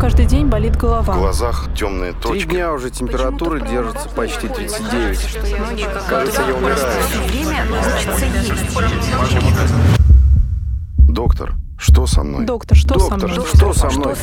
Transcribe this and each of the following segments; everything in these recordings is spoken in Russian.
каждый день болит голова. В глазах темные Три точки. дня уже температура держится почти 39. Кажется, я умираю. Доктор, что со мной? Доктор, что со Доктор, мной? что со мной?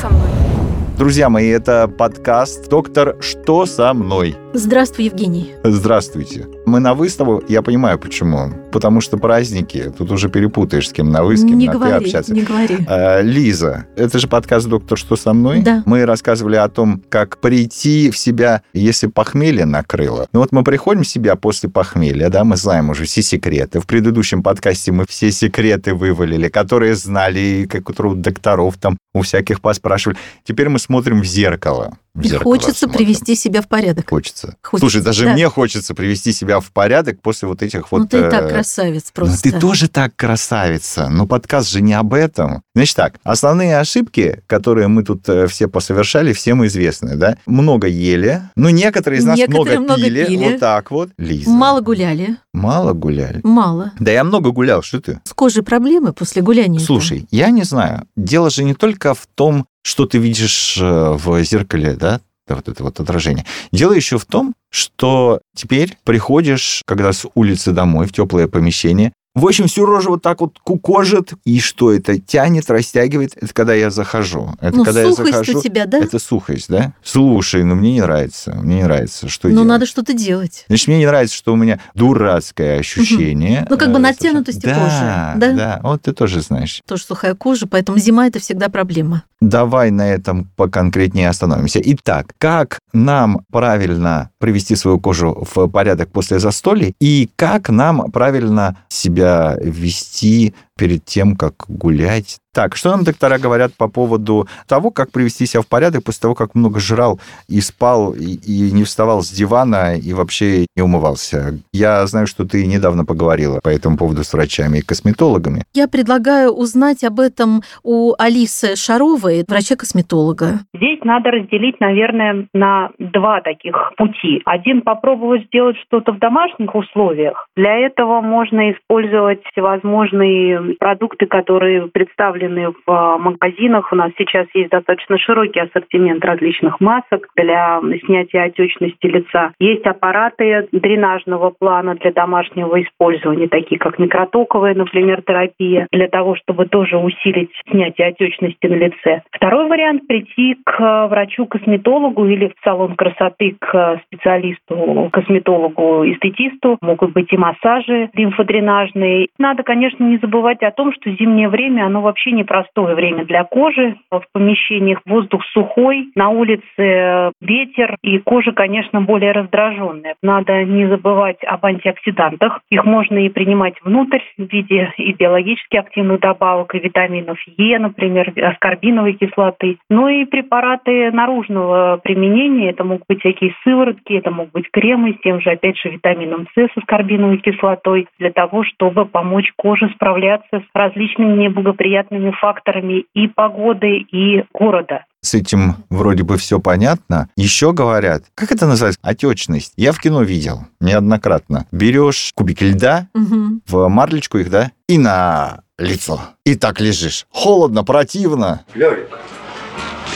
Друзья мои, это подкаст «Доктор, что со мной?». Здравствуй, Евгений. Здравствуйте. Мы на выставку, я понимаю почему. Потому что праздники, тут уже перепутаешь, с кем на вы, с кем не на ты говори, общаться. не говори. А, Лиза, это же подкаст «Доктор, что со мной?». Да. Мы рассказывали о том, как прийти в себя, если похмелье накрыло. Ну вот мы приходим в себя после похмелья, да, мы знаем уже все секреты. В предыдущем подкасте мы все секреты вывалили, которые знали, и как у докторов там у всяких поспрашивали. Теперь мы смотрим в зеркало. В И хочется смотрим. привести себя в порядок. Хочется. Хочется, Слушай, даже да. мне хочется привести себя в порядок после вот этих вот... ну, ты и так э, красавец ну, просто. ты тоже так красавица. Но подкаст же не об этом. Значит так, основные ошибки, которые мы тут э, все посовершали, всем известны, да? Много ели. Ну, некоторые из нас Некоторые много, много пили. пили. Вот так вот. Лиза. Мало гуляли. Мало гуляли. Мало. Да я много гулял, что ты? С кожей проблемы после гуляния. Слушай, я не знаю. Дело же не только в том, что ты видишь э, в зеркале, да, да, вот это вот отражение. Дело еще в том, что теперь приходишь, когда с улицы домой, в теплое помещение, в общем, всю рожу вот так вот кукожит, и что это тянет, растягивает. Это когда я захожу. Это Ну, когда сухость я захожу. у тебя, да? Это сухость, да? Слушай, ну мне не нравится. Мне не нравится. Что Ну, делать? надо что-то делать. Значит, мне не нравится, что у меня дурацкое ощущение. Ну, как бы Э, натянутости да, кожи, да? Да, вот ты тоже знаешь. Тоже сухая кожа, поэтому зима это всегда проблема. Давай на этом поконкретнее остановимся. Итак, как нам правильно привести свою кожу в порядок после застолья и как нам правильно себя вести перед тем, как гулять? Так, что нам доктора говорят по поводу того, как привести себя в порядок после того, как много жрал и спал, и, и не вставал с дивана, и вообще не умывался? Я знаю, что ты недавно поговорила по этому поводу с врачами и косметологами. Я предлагаю узнать об этом у Алисы Шаровой, врача-косметолога. Здесь надо разделить, наверное, на два таких пути. Один попробовать сделать что-то в домашних условиях. Для этого можно использовать всевозможные продукты, которые представлены в а, магазинах. У нас сейчас есть достаточно широкий ассортимент различных масок для снятия отечности лица. Есть аппараты дренажного плана для домашнего использования, такие как микротоковая, например, терапия, для того, чтобы тоже усилить снятие отечности на лице. Второй вариант – прийти к врачу-косметологу или в салон красоты к специалисту, косметологу, эстетисту. Могут быть и массажи лимфодренажные. Надо, конечно, не забывать о том, что зимнее время, оно вообще непростое время для кожи. В помещениях воздух сухой, на улице ветер, и кожа, конечно, более раздраженная. Надо не забывать об антиоксидантах. Их можно и принимать внутрь в виде и биологически активных добавок, и витаминов Е, например, аскорбиновой кислоты. Ну и препараты наружного применения. Это могут быть всякие сыворотки, это могут быть кремы с тем же, опять же, витамином С с аскорбиновой кислотой для того, чтобы помочь коже справляться с различными неблагоприятными факторами и погоды, и города. С этим вроде бы все понятно. Еще говорят, как это называется? Отечность. Я в кино видел неоднократно. Берешь кубики льда, Мгм. в марлечку их, да, и на лицо. И так лежишь. Холодно, противно. Лёрик,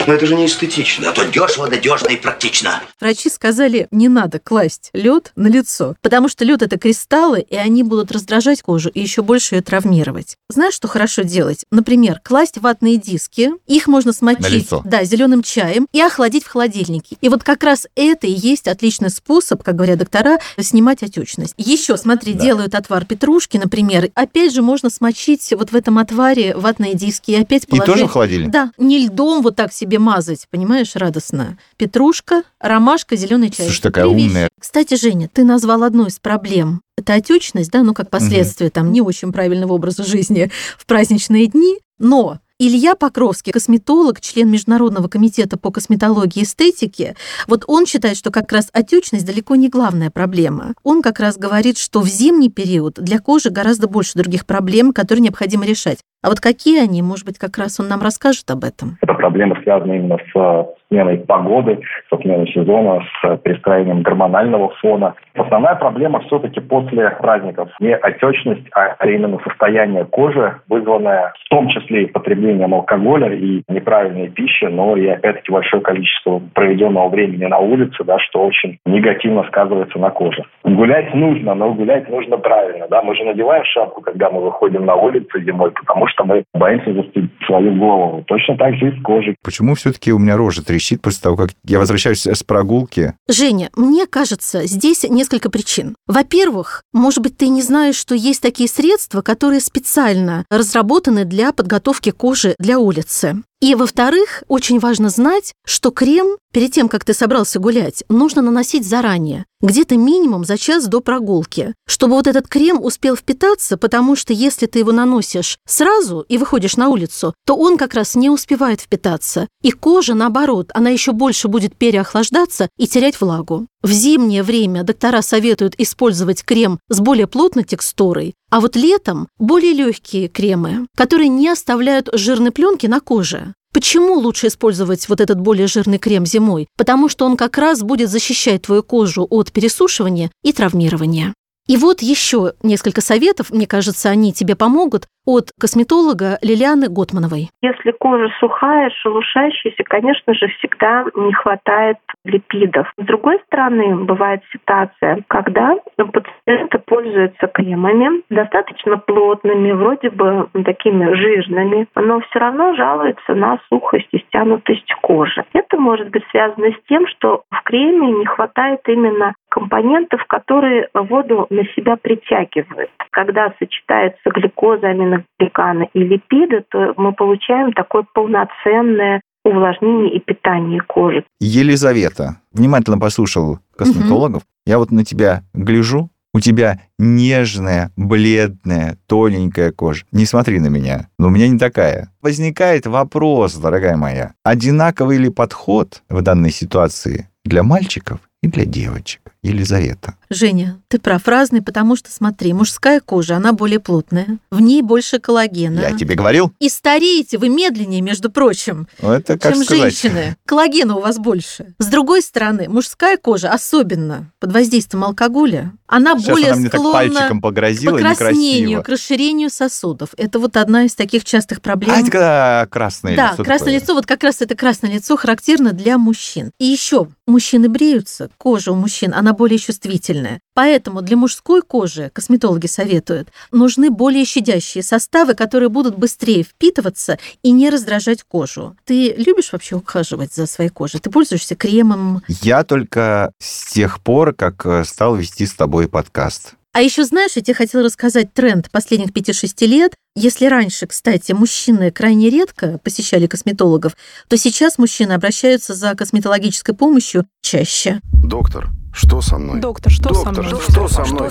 но это же не эстетично. Зато дешево, надежно и практично. Врачи сказали, не надо класть лед на лицо, потому что лед это кристаллы, и они будут раздражать кожу и еще больше ее травмировать. Знаешь, что хорошо делать? Например, класть ватные диски, их можно смочить да, зеленым чаем и охладить в холодильнике. И вот как раз это и есть отличный способ, как говорят доктора, снимать отечность. Еще, смотри, Да. делают отвар петрушки, например. Опять же, можно смочить вот в этом отваре ватные диски и опять И положить... тоже в холодильник? Да, не льдом вот так себе мазать, понимаешь, радостно. Петрушка, ромашка, зеленый чай. Слушай, такая Три вещи. умная. Кстати, Женя, ты назвал одну из проблем. Это отечность, да, ну как последствие там не очень правильного образа жизни в праздничные дни. Но Илья Покровский, косметолог, член Международного комитета по косметологии и эстетике, вот он считает, что как раз отечность далеко не главная проблема. Он как раз говорит, что в зимний период для кожи гораздо больше других проблем, которые необходимо решать. А вот какие они, может быть, как раз он нам расскажет об этом. Это проблема связана именно с сменой погоды, со сменой сезона, с перестроением гормонального фона. Основная проблема все-таки после праздников не отечность, а именно состояние кожи, вызванное в том числе и потреблением алкоголя и неправильной пищи, но и опять-таки большое количество проведенного времени на улице, да, что очень негативно сказывается на коже. Гулять нужно, но гулять нужно правильно. Да? Мы же надеваем шапку, когда мы выходим на улицу зимой, потому что мы боимся застудить свою голову. Точно так же и с кожей. Почему все-таки у меня рожа трещит после того, как я возвращаюсь с прогулки? Женя, мне кажется, здесь несколько причин. Во-первых, может быть, ты не знаешь, что есть такие средства, которые специально разработаны для подготовки кожи для улицы. И, во-вторых, очень важно знать, что крем перед тем, как ты собрался гулять, нужно наносить заранее, где-то минимум за час до прогулки, чтобы вот этот крем успел впитаться, потому что если ты его наносишь сразу и выходишь на улицу, то он как раз не успевает впитаться. И кожа, наоборот, она еще больше будет переохлаждаться и терять влагу. В зимнее время доктора советуют использовать крем с более плотной текстурой, а вот летом более легкие кремы, которые не оставляют жирной пленки на коже. Почему лучше использовать вот этот более жирный крем зимой? Потому что он как раз будет защищать твою кожу от пересушивания и травмирования. И вот еще несколько советов, мне кажется, они тебе помогут, от косметолога Лилианы Готмановой. Если кожа сухая, шелушащаяся, конечно же, всегда не хватает липидов. С другой стороны, бывает ситуация, когда пациенты пользуются кремами достаточно плотными, вроде бы такими жирными, но все равно жалуются на сухость и стянутость кожи. Это может быть связано с тем, что в креме не хватает именно компонентов, которые воду на себя притягивают. Когда сочетается глюкоза, аминогликаны и липиды, то мы получаем такое полноценное увлажнение и питание кожи. Елизавета, внимательно послушал косметологов. Угу. Я вот на тебя гляжу, у тебя нежная, бледная, тоненькая кожа. Не смотри на меня, но у меня не такая. Возникает вопрос, дорогая моя, одинаковый ли подход в данной ситуации для мальчиков и для девочек? Елизавета. Женя, ты прав, разный, потому что, смотри, мужская кожа, она более плотная, в ней больше коллагена. Я тебе говорил. И стареете вы медленнее, между прочим, ну, Это как чем сказать? женщины. Коллагена у вас больше. С другой стороны, мужская кожа, особенно под воздействием алкоголя, она Сейчас более она мне склонна так пальчиком погрозила, к покраснению, к расширению сосудов. Это вот одна из таких частых проблем. А это когда красное Да, лицо красное такое. лицо, вот как раз это красное лицо характерно для мужчин. И еще мужчины бреются, кожа у мужчин, она более чувствительная. Поэтому для мужской кожи, косметологи советуют, нужны более щадящие составы, которые будут быстрее впитываться и не раздражать кожу. Ты любишь вообще ухаживать за своей кожей? Ты пользуешься кремом? Я только с тех пор, как э, стал вести с тобой подкаст. А еще знаешь, я тебе хотела рассказать тренд последних 5-6 лет. Если раньше, кстати, мужчины крайне редко посещали косметологов, то сейчас мужчины обращаются за косметологической помощью чаще. Доктор, что со мной? Доктор, что со Доктор, мной? что со мной?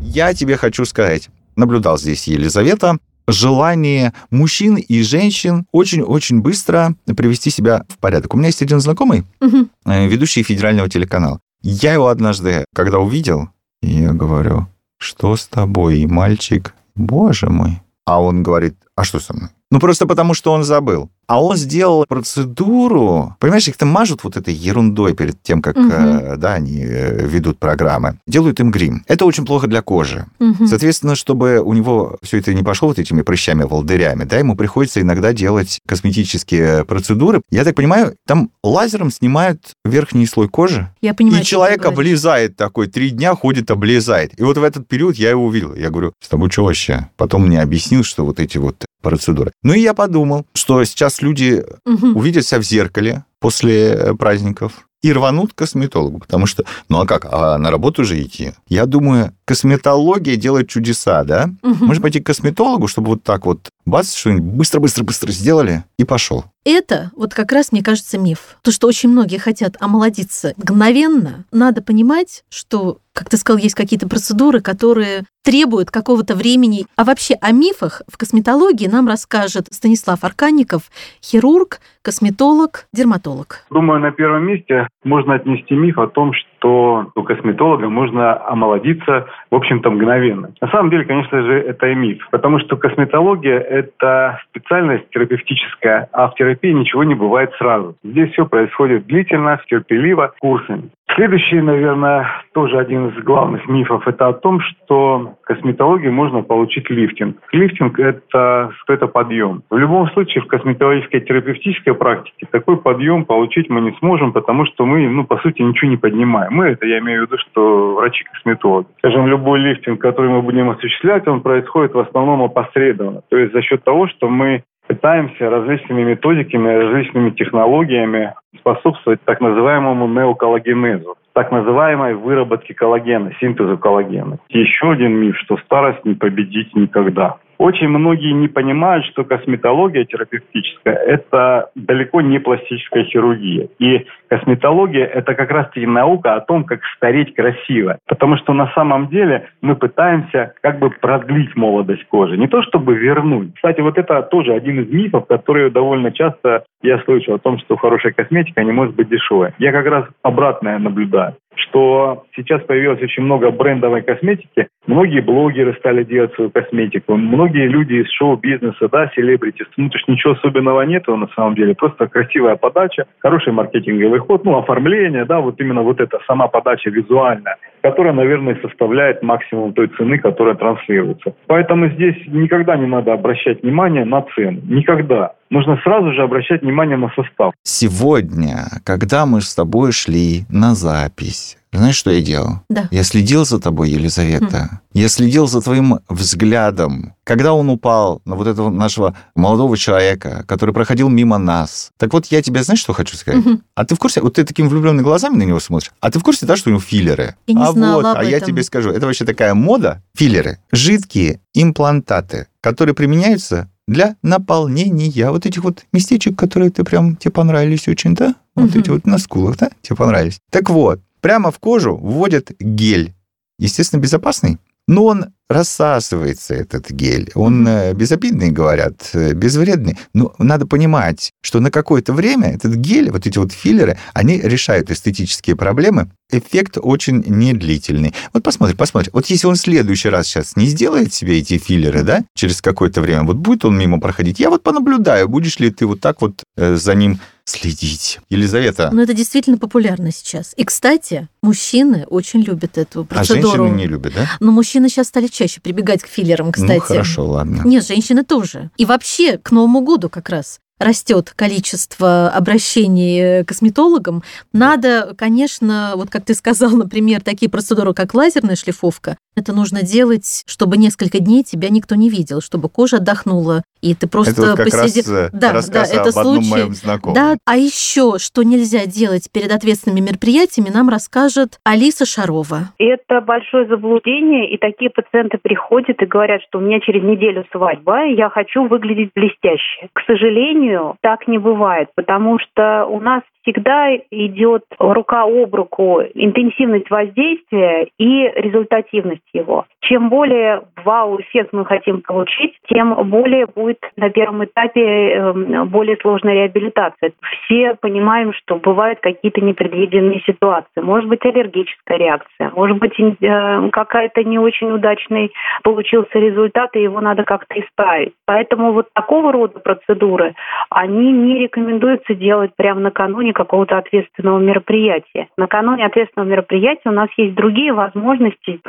Я тебе хочу сказать, наблюдал здесь Елизавета, желание мужчин и женщин очень-очень быстро привести себя в порядок. У меня есть один знакомый, э, ведущий федерального телеканала. Я его однажды, когда увидел, я говорю, что с тобой, мальчик? Боже мой. А он говорит, а что со мной? Ну, просто потому, что он забыл. А он сделал процедуру, понимаешь, их-то мажут вот этой ерундой перед тем, как Мгм. э, да, они э, ведут программы. Делают им грим. Это очень плохо для кожи. Мгм. Соответственно, чтобы у него все это не пошло вот этими прыщами, волдырями, да, ему приходится иногда делать косметические процедуры. Я так понимаю, там лазером снимают верхний слой кожи, Я понимаю, и человек облезает такой, три дня ходит, облезает. И вот в этот период я его увидел. Я говорю, с тобой что вообще? Потом мне объяснил, что вот эти вот процедуры. Ну и я подумал, что сейчас люди Мгм. увидят себя в зеркале после э, праздников и рванут к косметологу, потому что, ну а как, а на работу же идти? Я думаю, косметология делает чудеса, да? Мгм. Можно пойти к косметологу, чтобы вот так вот бац, что-нибудь быстро-быстро-быстро сделали и пошел. Это вот как раз, мне кажется, миф. То, что очень многие хотят омолодиться мгновенно, надо понимать, что, как ты сказал, есть какие-то процедуры, которые требуют какого-то времени. А вообще о мифах в косметологии нам расскажет Станислав Арканников, хирург, косметолог, дерматолог. Думаю, на первом месте можно отнести миф о том, что у косметолога можно омолодиться, в общем-то, мгновенно. На самом деле, конечно же, это и миф, потому что косметология – это специальность терапевтическая, а в терапии ничего не бывает сразу. Здесь все происходит длительно, терпеливо, курсами. Следующий, наверное, тоже один из главных мифов – это о том, что косметологии можно получить лифтинг. Лифтинг – это, это подъем. В любом случае, в косметологической терапевтической практике такой подъем получить мы не сможем, потому что мы, ну, по сути, ничего не поднимаем. Мы, это я имею в виду, что врачи-косметологи. Скажем, любой лифтинг, который мы будем осуществлять, он происходит в основном опосредованно. То есть за счет того, что мы пытаемся различными методиками, различными технологиями способствовать так называемому неоколлагенезу, так называемой выработке коллагена, синтезу коллагена. Еще один миф, что старость не победить никогда. Очень многие не понимают, что косметология терапевтическая – это далеко не пластическая хирургия. И косметология – это как раз-таки наука о том, как стареть красиво. Потому что на самом деле мы пытаемся как бы продлить молодость кожи. Не то чтобы вернуть. Кстати, вот это тоже один из мифов, которые довольно часто я слышу о том, что хорошая косметика не может быть дешевой. Я как раз обратное наблюдаю что сейчас появилось очень много брендовой косметики. Многие блогеры стали делать свою косметику. Многие люди из шоу-бизнеса, да, селебрити. Ну, то есть ничего особенного нету на самом деле. Просто красивая подача, хороший маркетинговый ход, ну, оформление, да, вот именно вот эта сама подача визуальная, которая, наверное, составляет максимум той цены, которая транслируется. Поэтому здесь никогда не надо обращать внимание на цену. Никогда нужно сразу же обращать внимание на состав. Сегодня, когда мы с тобой шли на запись, знаешь, что я делал? Да. Я следил за тобой, Елизавета. Mm. Я следил за твоим взглядом. Когда он упал на вот этого нашего молодого человека, который проходил мимо нас. Так вот, я тебе, знаешь, что хочу сказать? Mm-hmm. А ты в курсе, вот ты такими влюбленными глазами на него смотришь, а ты в курсе, да, что у него филлеры? Я не а знала вот, об а я этом. тебе скажу, это вообще такая мода, филлеры, жидкие имплантаты, которые применяются для наполнения вот этих вот местечек, которые ты прям тебе понравились очень, да? Вот Мгм. эти вот на скулах, да? Тебе понравились. Так вот, прямо в кожу вводят гель. Естественно, безопасный, но он рассасывается, этот гель. Он э, безобидный, говорят, э, безвредный. Но надо понимать, что на какое-то время этот гель, вот эти вот филлеры, они решают эстетические проблемы. Эффект очень недлительный. Вот посмотри, посмотри. Вот если он в следующий раз сейчас не сделает себе эти филлеры, да, через какое-то время, вот будет он мимо проходить, я вот понаблюдаю, будешь ли ты вот так вот э, за ним следить. Елизавета, Но это действительно популярно сейчас. И, кстати, мужчины очень любят эту а процедуру. женщины не любят, да? Но мужчины сейчас стали чаще прибегать к филлерам, кстати. Ну, хорошо, ладно. Нет, женщины тоже. И вообще к Новому году как раз растет количество обращений к косметологам. Надо, конечно, вот как ты сказал, например, такие процедуры, как лазерная шлифовка, это нужно делать, чтобы несколько дней тебя никто не видел, чтобы кожа отдохнула, и ты просто это вот как посидел. раз э, да, да, это об одном случай. моем знакомом. Да, а еще, что нельзя делать перед ответственными мероприятиями, нам расскажет Алиса Шарова. Это большое заблуждение, и такие пациенты приходят и говорят, что у меня через неделю свадьба, и я хочу выглядеть блестяще. К сожалению, так не бывает, потому что у нас всегда идет рука об руку интенсивность воздействия и результативность его. Чем более вау-эффект мы хотим получить, тем более будет на первом этапе э, более сложная реабилитация. Все понимаем, что бывают какие-то непредвиденные ситуации. Может быть аллергическая реакция, может быть э, какая-то не очень удачный получился результат, и его надо как-то исправить. Поэтому вот такого рода процедуры, они не рекомендуется делать прямо накануне какого-то ответственного мероприятия. Накануне ответственного мероприятия у нас есть другие возможности,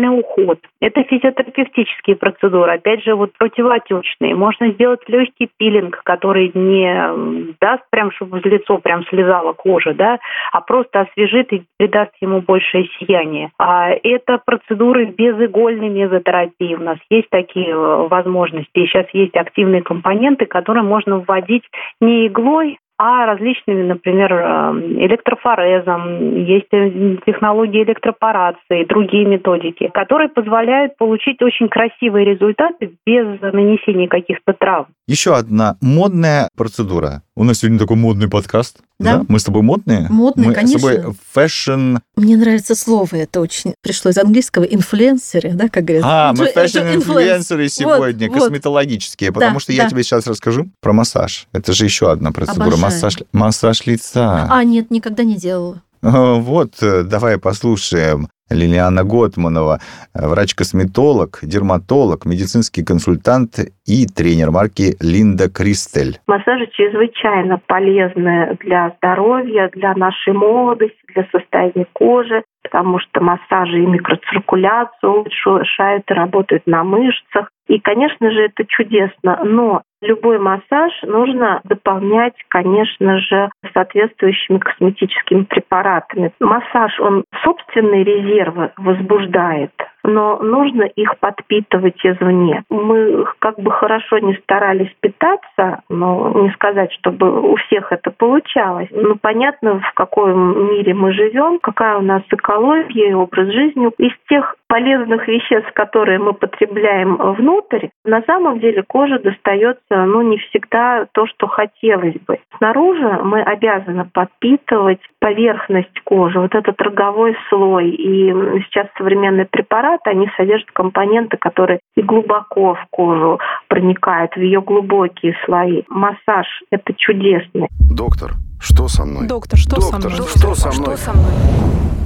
профессиональный уход. Это физиотерапевтические процедуры, опять же, вот противоотечные. Можно сделать легкий пилинг, который не даст прям, чтобы в лицо прям слезала кожа, да, а просто освежит и придаст ему большее сияние. А это процедуры безигольной мезотерапии. У нас есть такие э, возможности. И сейчас есть активные компоненты, которые можно вводить не иглой, а различными, например, э, электрофорезом, есть э, технологии электропорации, другие методики, которые позволяют получить очень красивые результаты без нанесения каких-то травм. Еще одна модная процедура. У нас сегодня такой модный подкаст. Да. Мы с тобой модные? Модные, Мы конечно. с тобой fashion... Мне нравится слово, это очень пришло из английского, инфлюенсеры, да, как говорят. А, мы fashion -инфлюенсеры Вот, сегодня, вот. косметологические, потому Да, что я да. тебе сейчас расскажу про массаж. Это же еще одна процедура. Обожаю. Массаж, массаж лица. А, нет, никогда не делала. Вот, э, давай послушаем Лилиана Готманова, э, врач-косметолог, дерматолог, медицинский консультант и тренер марки Линда Кристель. Массажи чрезвычайно полезны для здоровья, для нашей молодости, для состояния кожи, потому что массажи и микроциркуляцию улучшают и работают на мышцах. И, конечно же, это чудесно, но любой массаж нужно дополнять, конечно же, соответствующими косметическими препаратами. Массаж, он собственные резервы возбуждает, но нужно их подпитывать извне. Мы как бы хорошо не старались питаться, но не сказать, чтобы у всех это получалось. Ну, понятно, в каком мире мы живем, какая у нас экология и образ жизни. Из тех полезных веществ, которые мы потребляем внутрь, на самом деле кожа достается ну, не всегда то, что хотелось бы. Снаружи мы обязаны подпитывать поверхность кожи, вот этот роговой слой. И сейчас современные препараты, они содержат компоненты, которые и глубоко в кожу проникают, в ее глубокие слои. Массаж – это чудесно. Доктор, что со мной? Доктор, что Доктор, со мной? что со мной? Что со мной?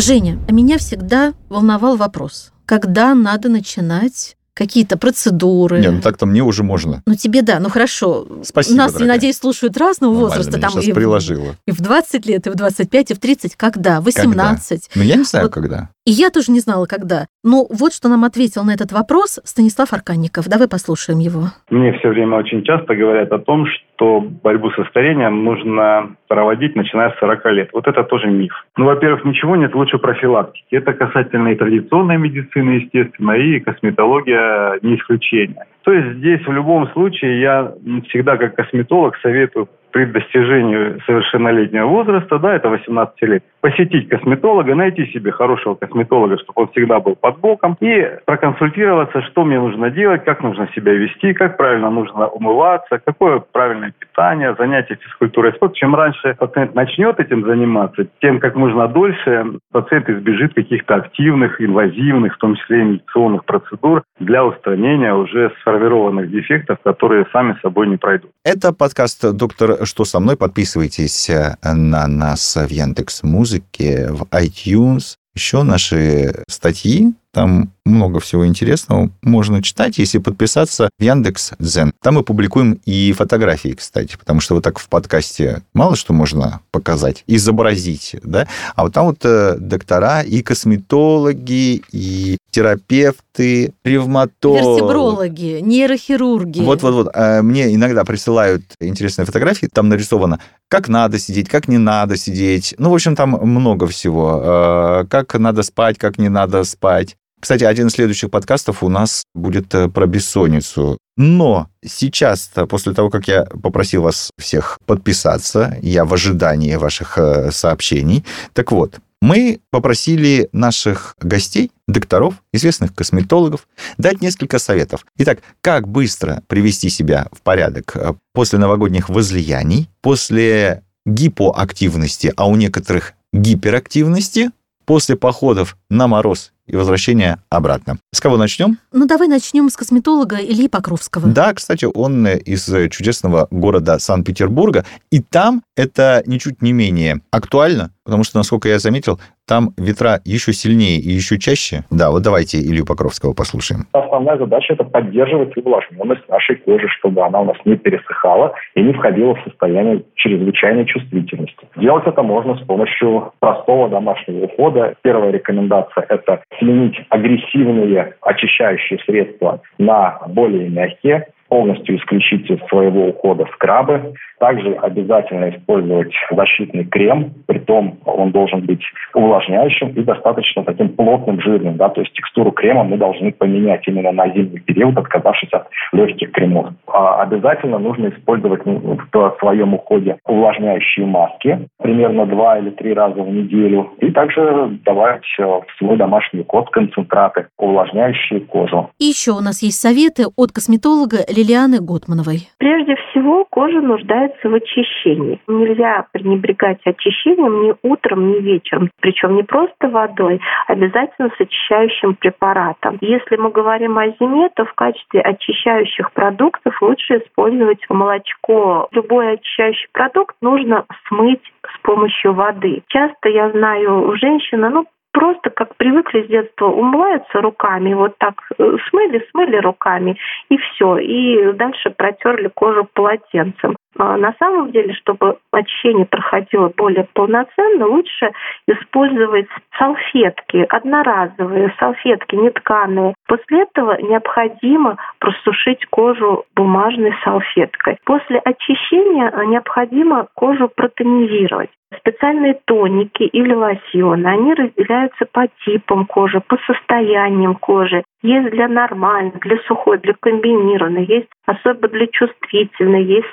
Женя, а меня всегда волновал вопрос, когда надо начинать какие-то процедуры. Не, ну так-то мне уже можно. Ну тебе да, ну хорошо. Спасибо, Нас, я дорогая. надеюсь, слушают разного Нормально, возраста. Там сейчас и, приложила. и в 20 лет, и в 25, и в 30. Когда? 18. Ну, я не знаю, Вот когда. И я тоже не знала, когда. Но вот что нам ответил на этот вопрос Станислав Арканников. Давай послушаем его. Мне все время очень часто говорят о том, что борьбу со старением нужно проводить, начиная с 40 лет. Вот это тоже миф. Ну, во-первых, ничего нет лучше профилактики. Это касательно и традиционной медицины, естественно, и косметология не исключение. То есть здесь в любом случае я всегда как косметолог советую при достижении совершеннолетнего возраста, да, это 18 лет, посетить косметолога, найти себе хорошего косметолога, чтобы он всегда был под боком, и проконсультироваться, что мне нужно делать, как нужно себя вести, как правильно нужно умываться, какое правильное питание, занятия физкультурой и. Чем раньше пациент начнет этим заниматься, тем как можно дольше пациент избежит каких-то активных, инвазивных, в том числе инъекционных процедур для устранения уже сформированных дефектов, которые сами собой не пройдут. Это подкаст «Доктор, что со мной?». Подписывайтесь э, на нас в Яндекс Музыке, в iTunes. Еще наши статьи, там много всего интересного можно читать, если подписаться в Яндекс Дзен. Там мы публикуем и фотографии, кстати, потому что вот так в подкасте мало что можно показать, изобразить, да, а вот там вот э, доктора и косметологи, и терапевты, ревматологи. Вертебрологи, нейрохирурги. Вот-вот-вот. А Мне иногда присылают интересные фотографии. Там нарисовано, как надо сидеть, как не надо сидеть. Ну, в общем, там много всего. А, Как надо спать, как не надо спать. Кстати, один из следующих подкастов у нас будет э, про бессонницу. Но сейчас, после того, как я попросил вас всех подписаться, я в ожидании ваших э, сообщений. Так вот, мы попросили наших гостей, докторов, известных косметологов, дать несколько советов. Итак, как быстро привести себя в порядок э, после новогодних возлияний, после гипоактивности, а у некоторых гиперактивности, после походов на мороз и возвращения обратно. С кого начнем? Ну, давай начнем с косметолога Ильи Покровского. Да, кстати, он из чудесного города Санкт-Петербурга, и там это ничуть не менее актуально, потому что, насколько я заметил, там ветра еще сильнее и еще чаще. Да, вот давайте Илью Покровского послушаем. Основная задача – это поддерживать увлажненность нашей кожи, чтобы она у нас не пересыхала и не входила в состояние чрезвычайной чувствительности. Делать это можно с помощью простого домашнего ухода. Первая рекомендация – это сменить агрессивные очищающие средства на более мягкие, полностью исключить из своего ухода скрабы. Также обязательно использовать защитный крем, притом он должен быть увлажняющим и достаточно таким плотным, жирным. Да? То есть текстуру крема мы должны поменять именно на зимний период, отказавшись от легких кремов. А обязательно нужно использовать ну, в своем уходе увлажняющие маски примерно два или три раза в неделю. И также давать э, в свой домашний уход концентраты, увлажняющие кожу. И еще у нас есть советы от косметолога Лилианы Готмановой. Прежде всего, кожа нуждается в очищении. Нельзя пренебрегать очищением ни утром, ни вечером. Причем не просто водой, а обязательно с очищающим препаратом. Если мы говорим о зиме, то в качестве очищающих продуктов лучше использовать молочко. Любой очищающий продукт нужно смыть с помощью воды. Часто я знаю женщины, ну, просто как привыкли с детства, умываются руками, вот так э, смыли, смыли руками, и все. И дальше протерли кожу полотенцем. А на самом деле, чтобы очищение проходило более полноценно, лучше использовать салфетки, одноразовые салфетки, не тканые. После этого необходимо просушить кожу бумажной салфеткой. После очищения необходимо кожу протонизировать. Специальные тоники или лосьоны, они разделяются по типам кожи, по состояниям кожи. Есть для нормальной, для сухой, для комбинированной, есть особо для чувствительной, есть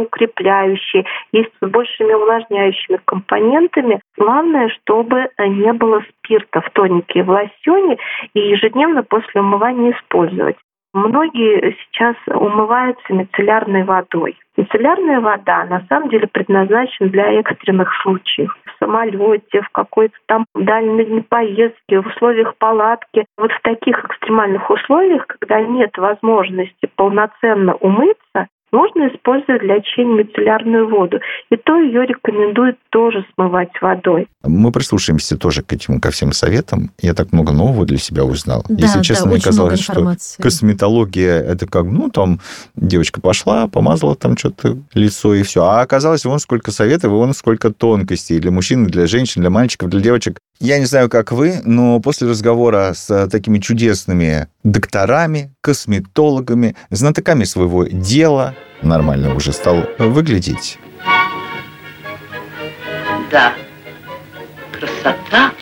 сосудоукрепляющие, есть с большими увлажняющими компонентами. Главное, чтобы не было спирта в тонике и в лосьоне и ежедневно после умывания использовать. Многие сейчас умываются мицеллярной водой. Мицеллярная вода на самом деле предназначена для экстренных случаев. В самолете, в какой-то там дальней поездке, в условиях палатки. Вот в таких экстремальных условиях, когда нет возможности полноценно умыться, можно использовать для очищения мицеллярную воду. И то ее рекомендуют тоже смывать водой. Мы прислушаемся тоже к этим, ко всем советам. Я так много нового для себя узнал. Да, Если честно, да, мне казалось, что косметология это как, ну, там, девочка пошла, помазала там что-то лицо и все. А оказалось, вон сколько советов, и вон сколько тонкостей для мужчин, для женщин, для мальчиков, для девочек. Я не знаю, как вы, но после разговора с такими чудесными докторами, косметологами, знатоками своего дела, нормально уже стал выглядеть. Да, красота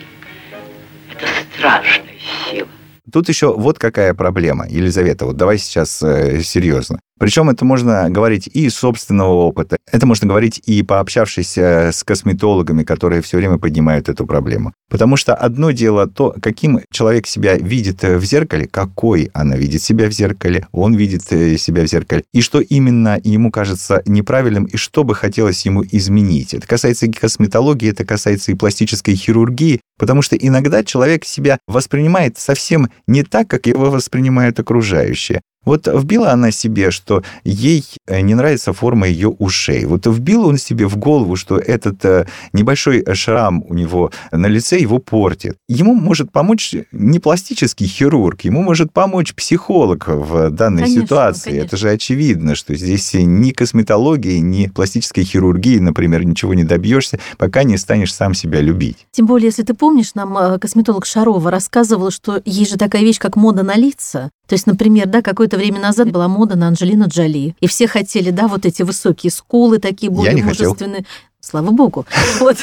– это страшная сила. Тут еще вот какая проблема, Елизавета, вот давай сейчас э, серьезно. Причем это можно говорить и из собственного опыта, это можно говорить и пообщавшись э, с косметологами, которые все время поднимают эту проблему. Потому что одно дело то, каким человек себя видит э, в зеркале, какой она видит себя в зеркале, он видит э, себя в зеркале, и что именно ему кажется неправильным, и что бы хотелось ему изменить. Это касается и косметологии, это касается и пластической хирургии, потому что иногда человек себя воспринимает совсем не так, как его воспринимают окружающие. Вот вбила она себе, что ей э, не нравится форма ее ушей. Вот вбил он себе в голову, что этот э, небольшой шрам у него на лице его портит. Ему может помочь не пластический хирург, ему может помочь психолог в данной Конечно, ситуации. конечно. Это же очевидно, что здесь ни косметологии, ни пластической хирургии, например, ничего не добьешься, пока не станешь сам себя любить. Тем более, если ты помнишь, нам э, косметолог Шарова рассказывала, что есть же такая вещь, как мода на лица. То есть, например, да, какое-то время назад была мода на Анджелину Джоли. И все хотели, да, вот эти высокие скулы, такие более не хотел. мужественные. Слава богу. Вот.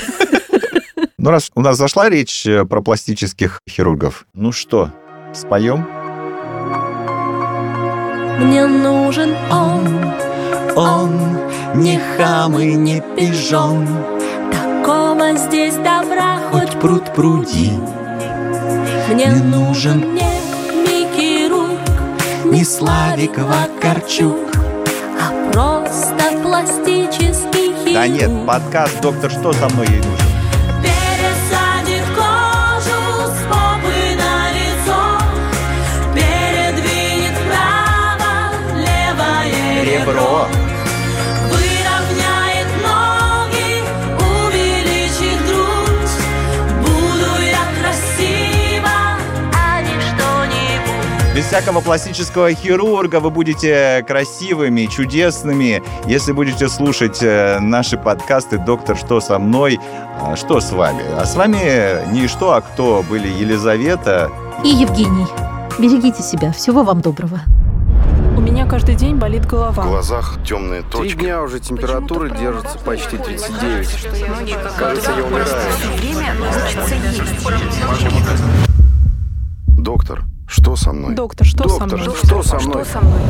Ну, раз у нас зашла речь э, про пластических хирургов, ну что, споем? Мне нужен он, Он не хам и не пижон, такого здесь добра хоть пруд пруди, Мне не нужен не Рук, не Славик Вакарчук. а просто пластический хирург. Да нет, подкаст «Доктор, что со мной ей нужен?» Всякого пластического хирурга вы будете красивыми, чудесными, если будете слушать э, наши подкасты «Доктор, что со мной?». А Что с вами? А с вами не что, а кто были Елизавета, И Евгений, берегите себя. Всего вам доброго. У меня каждый день болит В голова. глазах темные Три точки. дня уже температура держится почти 39. Кажется, я умираю. Доктор, что со мной? Доктор, что со Доктор, мной? что со мной? Что со мной?